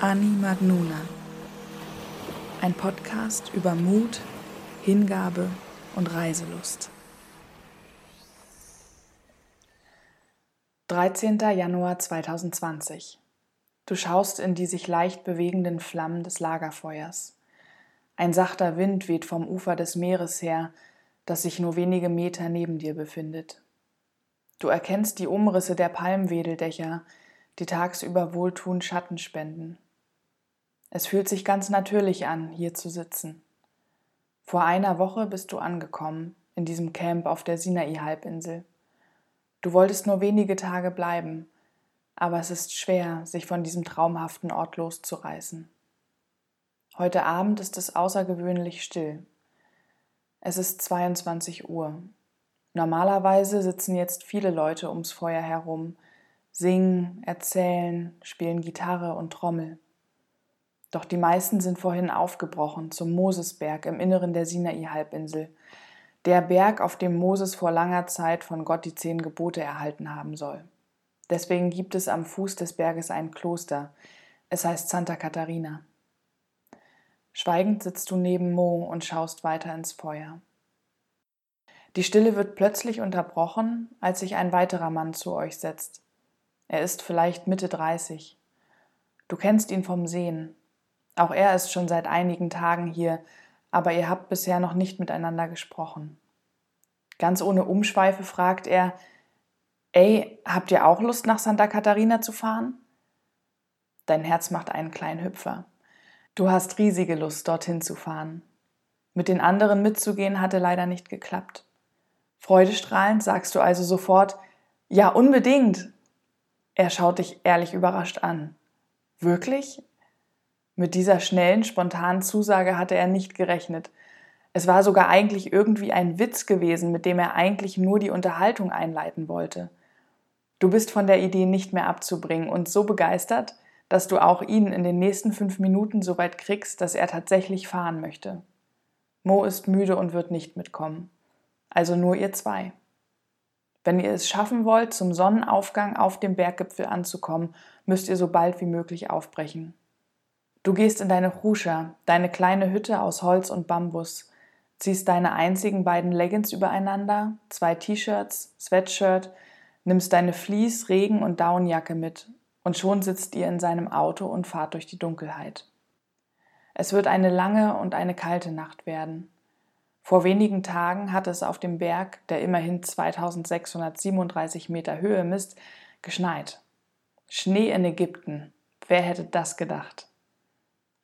Ani Magnuna. Ein Podcast über Mut, Hingabe und Reiselust. 13. Januar 2020. Du schaust in die sich leicht bewegenden Flammen des Lagerfeuers. Ein sachter Wind weht vom Ufer des Meeres her, das sich nur wenige Meter neben dir befindet. Du erkennst die Umrisse der Palmwedeldächer, die tagsüber wohltuend Schatten spenden. Es fühlt sich ganz natürlich an, hier zu sitzen. Vor einer Woche bist du angekommen, in diesem Camp auf der Sinai-Halbinsel. Du wolltest nur wenige Tage bleiben, aber es ist schwer, sich von diesem traumhaften Ort loszureißen. Heute Abend ist es außergewöhnlich still. Es ist 22 Uhr. Normalerweise sitzen jetzt viele Leute ums Feuer herum, singen, erzählen, spielen Gitarre und Trommel. Doch die meisten sind vorhin aufgebrochen zum Mosesberg im Inneren der Sinai-Halbinsel, der Berg, auf dem Moses vor langer Zeit von Gott die zehn Gebote erhalten haben soll. Deswegen gibt es am Fuß des Berges ein Kloster. Es heißt Santa Katharina. Schweigend sitzt du neben Mo und schaust weiter ins Feuer. Die Stille wird plötzlich unterbrochen, als sich ein weiterer Mann zu euch setzt. Er ist vielleicht Mitte 30. Du kennst ihn vom Sehen. Auch er ist schon seit einigen Tagen hier, aber ihr habt bisher noch nicht miteinander gesprochen. Ganz ohne Umschweife fragt er, Ey, habt ihr auch Lust nach Santa Katharina zu fahren? Dein Herz macht einen kleinen Hüpfer. Du hast riesige Lust, dorthin zu fahren. Mit den anderen mitzugehen hatte leider nicht geklappt. Freudestrahlend sagst du also sofort, ja, unbedingt. Er schaut dich ehrlich überrascht an. Wirklich? Mit dieser schnellen, spontanen Zusage hatte er nicht gerechnet. Es war sogar eigentlich irgendwie ein Witz gewesen, mit dem er eigentlich nur die Unterhaltung einleiten wollte. Du bist von der Idee nicht mehr abzubringen und so begeistert, dass du auch ihn in den nächsten fünf Minuten so weit kriegst, dass er tatsächlich fahren möchte. Mo ist müde und wird nicht mitkommen. Also nur ihr zwei. Wenn ihr es schaffen wollt, zum Sonnenaufgang auf dem Berggipfel anzukommen, müsst ihr so bald wie möglich aufbrechen. Du gehst in deine Ruscha, deine kleine Hütte aus Holz und Bambus, ziehst deine einzigen beiden Leggings übereinander, zwei T-Shirts, Sweatshirt, nimmst deine Vlies-, Regen- und Downjacke mit und schon sitzt ihr in seinem Auto und fahrt durch die Dunkelheit. Es wird eine lange und eine kalte Nacht werden. Vor wenigen Tagen hat es auf dem Berg, der immerhin 2637 Meter Höhe misst, geschneit. Schnee in Ägypten. Wer hätte das gedacht?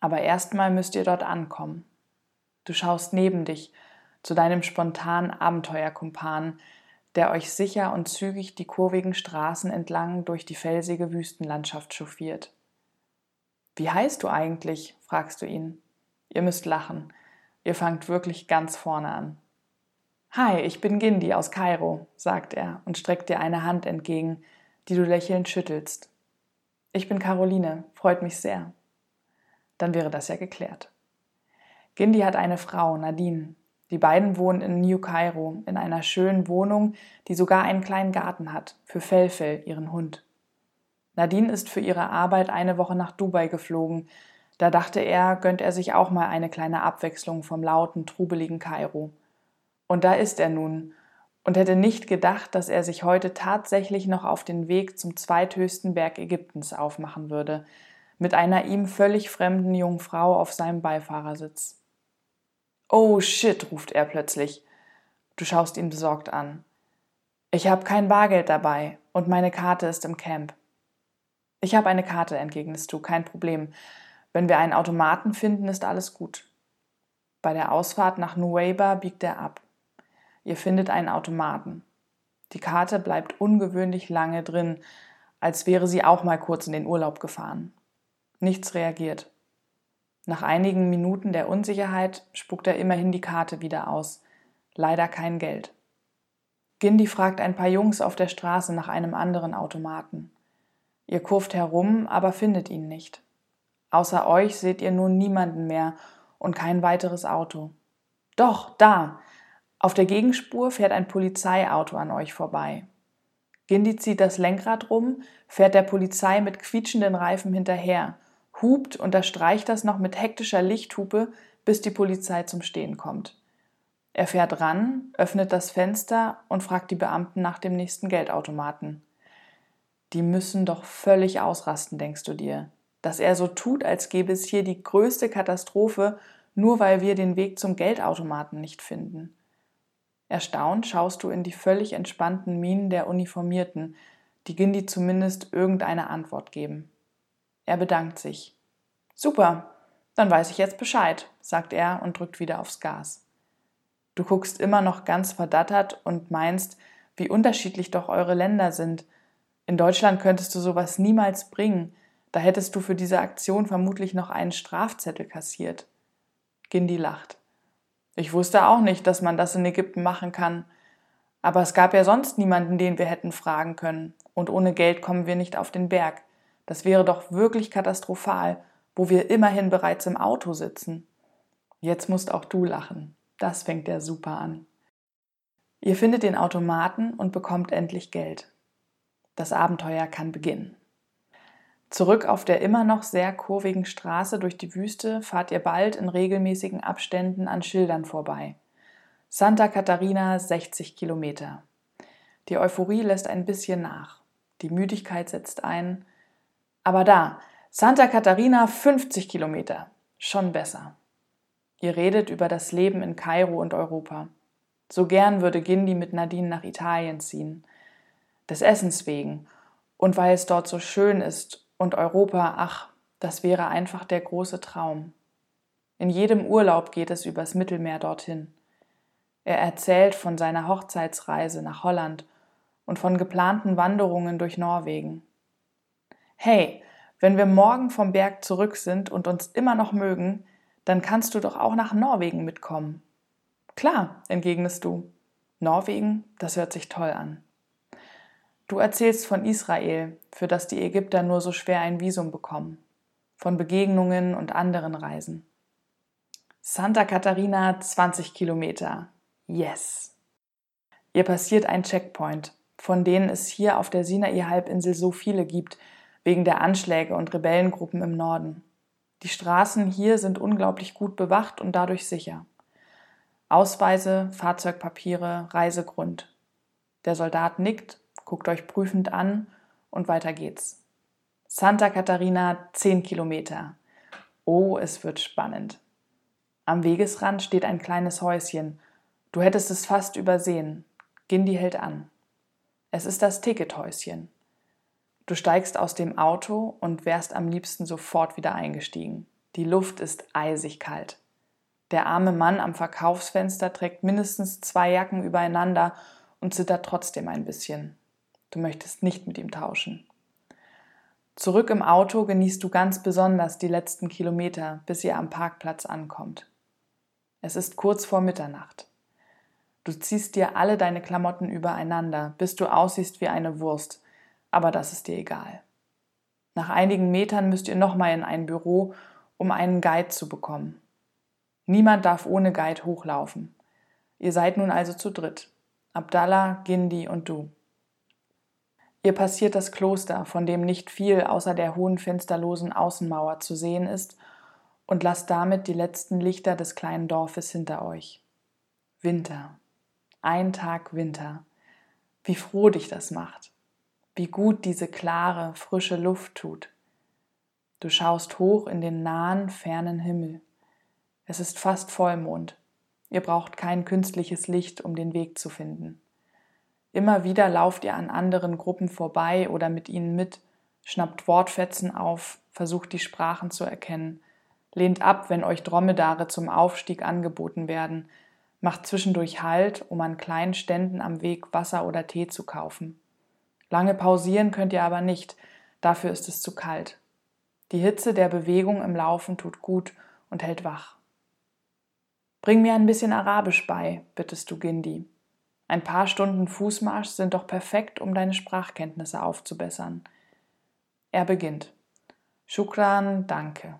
Aber erstmal müsst ihr dort ankommen. Du schaust neben dich zu deinem spontanen Abenteuerkumpan, der euch sicher und zügig die kurvigen Straßen entlang durch die felsige Wüstenlandschaft chauffiert. Wie heißt du eigentlich? fragst du ihn. Ihr müsst lachen. Ihr fangt wirklich ganz vorne an. Hi, ich bin Gindi aus Kairo, sagt er und streckt dir eine Hand entgegen, die du lächelnd schüttelst. Ich bin Caroline, freut mich sehr dann wäre das ja geklärt. Gindi hat eine Frau, Nadine. Die beiden wohnen in New Cairo, in einer schönen Wohnung, die sogar einen kleinen Garten hat, für Felfel, ihren Hund. Nadine ist für ihre Arbeit eine Woche nach Dubai geflogen. Da dachte er, gönnt er sich auch mal eine kleine Abwechslung vom lauten, trubeligen Kairo. Und da ist er nun und hätte nicht gedacht, dass er sich heute tatsächlich noch auf den Weg zum zweithöchsten Berg Ägyptens aufmachen würde, mit einer ihm völlig fremden jungen Frau auf seinem Beifahrersitz. Oh shit, ruft er plötzlich. Du schaust ihn besorgt an. Ich habe kein Bargeld dabei und meine Karte ist im Camp. Ich habe eine Karte, entgegnest du, kein Problem. Wenn wir einen Automaten finden, ist alles gut. Bei der Ausfahrt nach Nueva biegt er ab. Ihr findet einen Automaten. Die Karte bleibt ungewöhnlich lange drin, als wäre sie auch mal kurz in den Urlaub gefahren. Nichts reagiert. Nach einigen Minuten der Unsicherheit spuckt er immerhin die Karte wieder aus. Leider kein Geld. Gindi fragt ein paar Jungs auf der Straße nach einem anderen Automaten. Ihr kurft herum, aber findet ihn nicht. Außer euch seht ihr nun niemanden mehr und kein weiteres Auto. Doch, da! Auf der Gegenspur fährt ein Polizeiauto an euch vorbei. Gindi zieht das Lenkrad rum, fährt der Polizei mit quietschenden Reifen hinterher hupt, unterstreicht das noch mit hektischer Lichthupe, bis die Polizei zum Stehen kommt. Er fährt ran, öffnet das Fenster und fragt die Beamten nach dem nächsten Geldautomaten. Die müssen doch völlig ausrasten, denkst du dir. Dass er so tut, als gäbe es hier die größte Katastrophe, nur weil wir den Weg zum Geldautomaten nicht finden. Erstaunt schaust du in die völlig entspannten Mienen der Uniformierten, die Gindi zumindest irgendeine Antwort geben. Er bedankt sich. Super, dann weiß ich jetzt Bescheid, sagt er und drückt wieder aufs Gas. Du guckst immer noch ganz verdattert und meinst, wie unterschiedlich doch eure Länder sind. In Deutschland könntest du sowas niemals bringen, da hättest du für diese Aktion vermutlich noch einen Strafzettel kassiert. Gindi lacht. Ich wusste auch nicht, dass man das in Ägypten machen kann. Aber es gab ja sonst niemanden, den wir hätten fragen können. Und ohne Geld kommen wir nicht auf den Berg. Das wäre doch wirklich katastrophal, wo wir immerhin bereits im Auto sitzen. Jetzt musst auch du lachen. Das fängt der super an. Ihr findet den Automaten und bekommt endlich Geld. Das Abenteuer kann beginnen. Zurück auf der immer noch sehr kurvigen Straße durch die Wüste fahrt ihr bald in regelmäßigen Abständen an Schildern vorbei. Santa Catarina 60 Kilometer. Die Euphorie lässt ein bisschen nach. Die Müdigkeit setzt ein. Aber da, Santa Catarina 50 Kilometer. Schon besser. Ihr redet über das Leben in Kairo und Europa. So gern würde Gindi mit Nadine nach Italien ziehen. Des Essens wegen und weil es dort so schön ist und Europa, ach, das wäre einfach der große Traum. In jedem Urlaub geht es übers Mittelmeer dorthin. Er erzählt von seiner Hochzeitsreise nach Holland und von geplanten Wanderungen durch Norwegen. Hey, wenn wir morgen vom Berg zurück sind und uns immer noch mögen, dann kannst du doch auch nach Norwegen mitkommen. Klar, entgegnest du. Norwegen, das hört sich toll an. Du erzählst von Israel, für das die Ägypter nur so schwer ein Visum bekommen, von Begegnungen und anderen Reisen. Santa Catarina 20 Kilometer. Yes. Ihr passiert ein Checkpoint, von denen es hier auf der Sinai-Halbinsel so viele gibt, wegen der Anschläge und Rebellengruppen im Norden. Die Straßen hier sind unglaublich gut bewacht und dadurch sicher. Ausweise, Fahrzeugpapiere, Reisegrund. Der Soldat nickt guckt euch prüfend an und weiter geht's. Santa Catarina 10 Kilometer. Oh, es wird spannend. Am Wegesrand steht ein kleines Häuschen. Du hättest es fast übersehen. Gindi hält an. Es ist das Tickethäuschen. Du steigst aus dem Auto und wärst am liebsten sofort wieder eingestiegen. Die Luft ist eisig kalt. Der arme Mann am Verkaufsfenster trägt mindestens zwei Jacken übereinander und zittert trotzdem ein bisschen. Du möchtest nicht mit ihm tauschen. Zurück im Auto genießt du ganz besonders die letzten Kilometer, bis ihr am Parkplatz ankommt. Es ist kurz vor Mitternacht. Du ziehst dir alle deine Klamotten übereinander, bis du aussiehst wie eine Wurst, aber das ist dir egal. Nach einigen Metern müsst ihr nochmal in ein Büro, um einen Guide zu bekommen. Niemand darf ohne Guide hochlaufen. Ihr seid nun also zu dritt. Abdallah, Gindi und du. Ihr passiert das Kloster, von dem nicht viel außer der hohen fensterlosen Außenmauer zu sehen ist, und lasst damit die letzten Lichter des kleinen Dorfes hinter euch. Winter. Ein Tag Winter. Wie froh dich das macht. Wie gut diese klare, frische Luft tut. Du schaust hoch in den nahen, fernen Himmel. Es ist fast Vollmond. Ihr braucht kein künstliches Licht, um den Weg zu finden. Immer wieder lauft ihr an anderen Gruppen vorbei oder mit ihnen mit, schnappt Wortfetzen auf, versucht die Sprachen zu erkennen, lehnt ab, wenn euch Dromedare zum Aufstieg angeboten werden, macht zwischendurch Halt, um an kleinen Ständen am Weg Wasser oder Tee zu kaufen. Lange pausieren könnt ihr aber nicht, dafür ist es zu kalt. Die Hitze der Bewegung im Laufen tut gut und hält wach. Bring mir ein bisschen Arabisch bei, bittest du Gindi. Ein paar Stunden Fußmarsch sind doch perfekt, um deine Sprachkenntnisse aufzubessern. Er beginnt. Shukran, danke.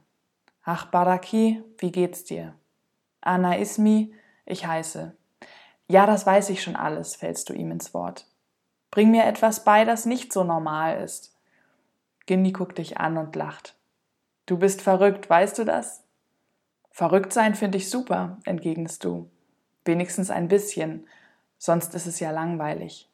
Ach Baraki, wie geht's dir? Anna Ismi, ich heiße. Ja, das weiß ich schon alles, fällst du ihm ins Wort. Bring mir etwas bei, das nicht so normal ist. Gindi guckt dich an und lacht. Du bist verrückt, weißt du das? Verrückt sein finde ich super, entgegnest du. Wenigstens ein bisschen, sonst ist es ja langweilig.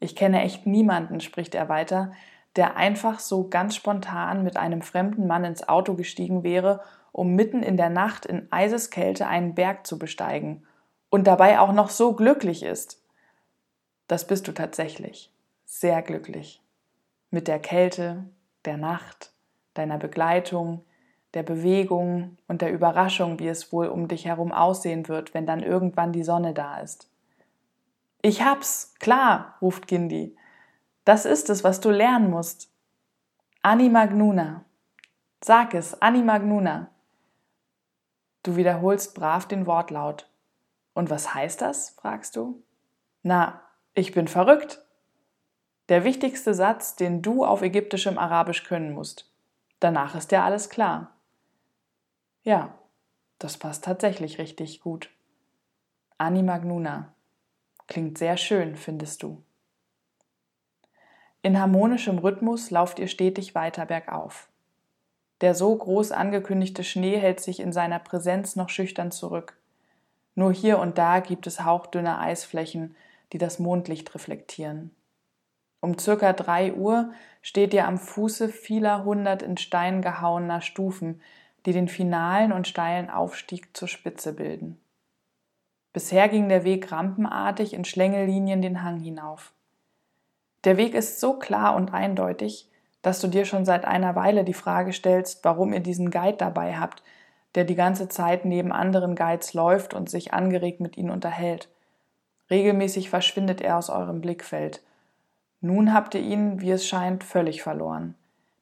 Ich kenne echt niemanden, spricht er weiter, der einfach so ganz spontan mit einem fremden Mann ins Auto gestiegen wäre, um mitten in der Nacht in Eiseskälte einen Berg zu besteigen und dabei auch noch so glücklich ist. Das bist du tatsächlich. Sehr glücklich. Mit der Kälte, der Nacht, deiner Begleitung, der Bewegung und der Überraschung, wie es wohl um dich herum aussehen wird, wenn dann irgendwann die Sonne da ist. Ich hab's, klar, ruft Gindi. Das ist es, was du lernen musst. Animagnuna. Sag es, Animagnuna. Du wiederholst brav den Wortlaut. Und was heißt das? fragst du. Na, ich bin verrückt. Der wichtigste Satz, den du auf ägyptischem Arabisch können musst. Danach ist dir alles klar. Ja, das passt tatsächlich richtig gut. Animagnuna. Klingt sehr schön, findest du. In harmonischem Rhythmus lauft ihr stetig weiter bergauf. Der so groß angekündigte Schnee hält sich in seiner Präsenz noch schüchtern zurück. Nur hier und da gibt es hauchdünne Eisflächen, die das Mondlicht reflektieren. Um circa drei Uhr steht ihr am Fuße vieler hundert in Stein gehauener Stufen, die den finalen und steilen Aufstieg zur Spitze bilden. Bisher ging der Weg rampenartig in Schlängellinien den Hang hinauf. Der Weg ist so klar und eindeutig, dass du dir schon seit einer Weile die Frage stellst, warum ihr diesen Guide dabei habt, der die ganze Zeit neben anderen Guides läuft und sich angeregt mit ihnen unterhält. Regelmäßig verschwindet er aus eurem Blickfeld. Nun habt ihr ihn, wie es scheint, völlig verloren.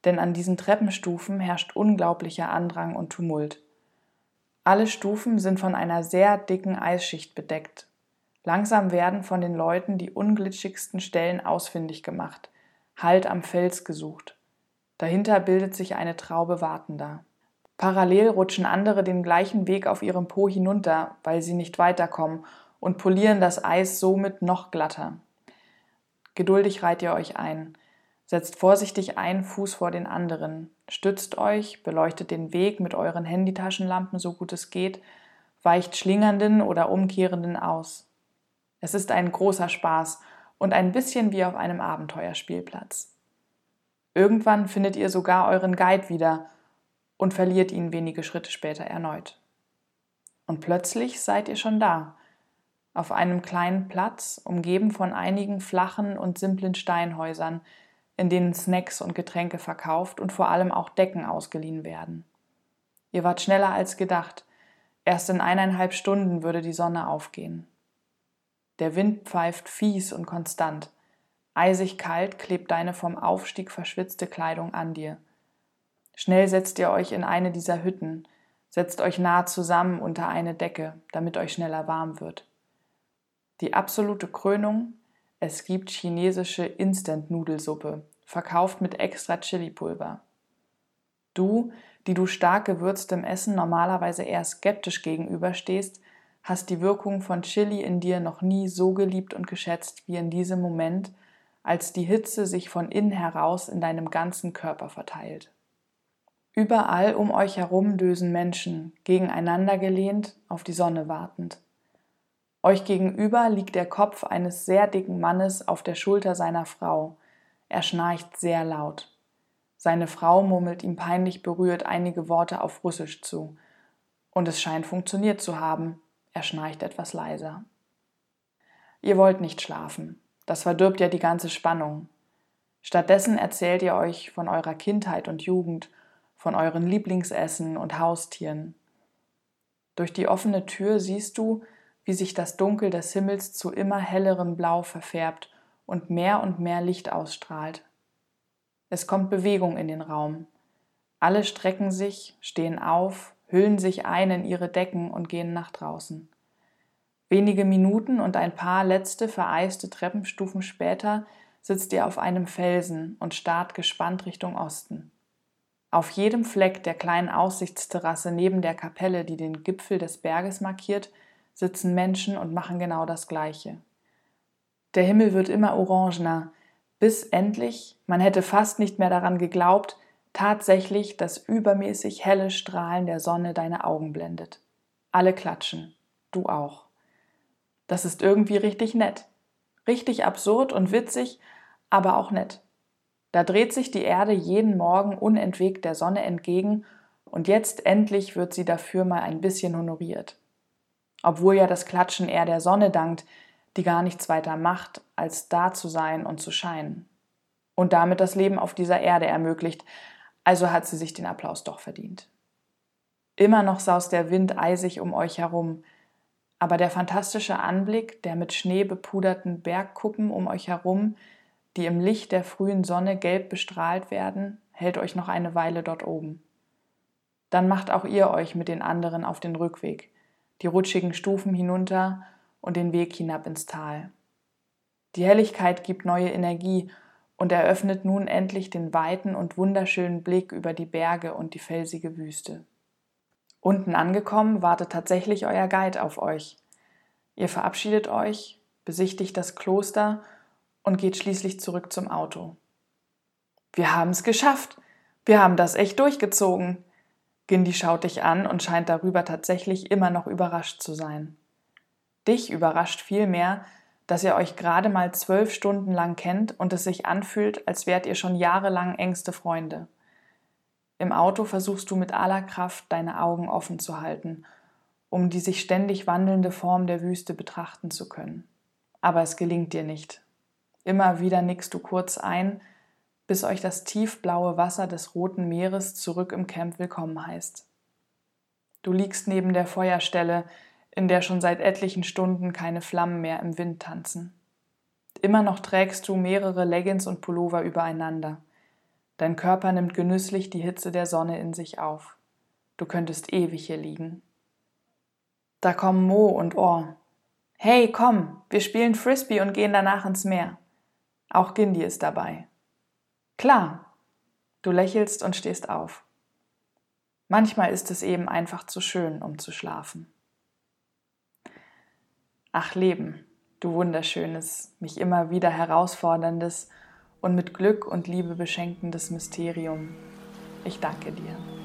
Denn an diesen Treppenstufen herrscht unglaublicher Andrang und Tumult. Alle Stufen sind von einer sehr dicken Eisschicht bedeckt. Langsam werden von den Leuten die unglitschigsten Stellen ausfindig gemacht. Halt am Fels gesucht. Dahinter bildet sich eine Traube Wartender. Parallel rutschen andere den gleichen Weg auf ihrem Po hinunter, weil sie nicht weiterkommen, und polieren das Eis somit noch glatter. Geduldig reiht ihr euch ein, setzt vorsichtig einen Fuß vor den anderen, stützt euch, beleuchtet den Weg mit euren Handytaschenlampen so gut es geht, weicht schlingernden oder umkehrenden aus. Es ist ein großer Spaß und ein bisschen wie auf einem Abenteuerspielplatz. Irgendwann findet ihr sogar euren Guide wieder und verliert ihn wenige Schritte später erneut. Und plötzlich seid ihr schon da, auf einem kleinen Platz, umgeben von einigen flachen und simplen Steinhäusern, in denen Snacks und Getränke verkauft und vor allem auch Decken ausgeliehen werden. Ihr wart schneller als gedacht. Erst in eineinhalb Stunden würde die Sonne aufgehen. Der Wind pfeift fies und konstant. Eisig kalt klebt deine vom Aufstieg verschwitzte Kleidung an dir. Schnell setzt ihr euch in eine dieser Hütten, setzt euch nah zusammen unter eine Decke, damit euch schneller warm wird. Die absolute Krönung, es gibt chinesische Instant-Nudelsuppe, verkauft mit extra Chili-Pulver. Du, die du stark gewürztem Essen normalerweise eher skeptisch gegenüberstehst, hast die Wirkung von Chili in dir noch nie so geliebt und geschätzt wie in diesem Moment, als die Hitze sich von innen heraus in deinem ganzen Körper verteilt. Überall um euch herum dösen Menschen, gegeneinander gelehnt, auf die Sonne wartend. Euch gegenüber liegt der Kopf eines sehr dicken Mannes auf der Schulter seiner Frau. Er schnarcht sehr laut. Seine Frau murmelt ihm peinlich berührt einige Worte auf Russisch zu. Und es scheint funktioniert zu haben, er schnarcht etwas leiser. Ihr wollt nicht schlafen. Das verdirbt ja die ganze Spannung. Stattdessen erzählt ihr euch von eurer Kindheit und Jugend, von euren Lieblingsessen und Haustieren. Durch die offene Tür siehst du, wie sich das Dunkel des Himmels zu immer hellerem Blau verfärbt und mehr und mehr Licht ausstrahlt. Es kommt Bewegung in den Raum. Alle strecken sich, stehen auf, hüllen sich ein in ihre Decken und gehen nach draußen. Wenige Minuten und ein paar letzte vereiste Treppenstufen später sitzt ihr auf einem Felsen und starrt gespannt Richtung Osten. Auf jedem Fleck der kleinen Aussichtsterrasse neben der Kapelle, die den Gipfel des Berges markiert, sitzen Menschen und machen genau das Gleiche. Der Himmel wird immer orangener, bis endlich, man hätte fast nicht mehr daran geglaubt, tatsächlich das übermäßig helle Strahlen der Sonne deine Augen blendet. Alle klatschen, du auch. Das ist irgendwie richtig nett. Richtig absurd und witzig, aber auch nett. Da dreht sich die Erde jeden Morgen unentwegt der Sonne entgegen und jetzt endlich wird sie dafür mal ein bisschen honoriert. Obwohl ja das Klatschen eher der Sonne dankt, die gar nichts weiter macht, als da zu sein und zu scheinen. Und damit das Leben auf dieser Erde ermöglicht, also hat sie sich den Applaus doch verdient. Immer noch saust der Wind eisig um euch herum, aber der fantastische Anblick der mit Schnee bepuderten Bergkuppen um euch herum, die im Licht der frühen Sonne gelb bestrahlt werden, hält euch noch eine Weile dort oben. Dann macht auch ihr euch mit den anderen auf den Rückweg, die rutschigen Stufen hinunter und den Weg hinab ins Tal. Die Helligkeit gibt neue Energie und eröffnet nun endlich den weiten und wunderschönen Blick über die Berge und die felsige Wüste. Unten angekommen wartet tatsächlich euer Guide auf euch. Ihr verabschiedet euch, besichtigt das Kloster und geht schließlich zurück zum Auto. Wir haben es geschafft. Wir haben das echt durchgezogen. Gindi schaut dich an und scheint darüber tatsächlich immer noch überrascht zu sein. Dich überrascht vielmehr, dass ihr euch gerade mal zwölf Stunden lang kennt und es sich anfühlt, als wärt ihr schon jahrelang engste Freunde. Im Auto versuchst du mit aller Kraft deine Augen offen zu halten, um die sich ständig wandelnde Form der Wüste betrachten zu können. Aber es gelingt dir nicht. Immer wieder nickst du kurz ein, bis euch das tiefblaue Wasser des Roten Meeres zurück im Camp willkommen heißt. Du liegst neben der Feuerstelle, in der schon seit etlichen Stunden keine Flammen mehr im Wind tanzen. Immer noch trägst du mehrere Leggings und Pullover übereinander. Dein Körper nimmt genüsslich die Hitze der Sonne in sich auf. Du könntest ewig hier liegen. Da kommen Mo und Orr. Hey, komm, wir spielen Frisbee und gehen danach ins Meer. Auch Gindi ist dabei. Klar. Du lächelst und stehst auf. Manchmal ist es eben einfach zu schön, um zu schlafen. Ach Leben, du wunderschönes, mich immer wieder herausforderndes und mit Glück und Liebe beschenkendes Mysterium. Ich danke dir.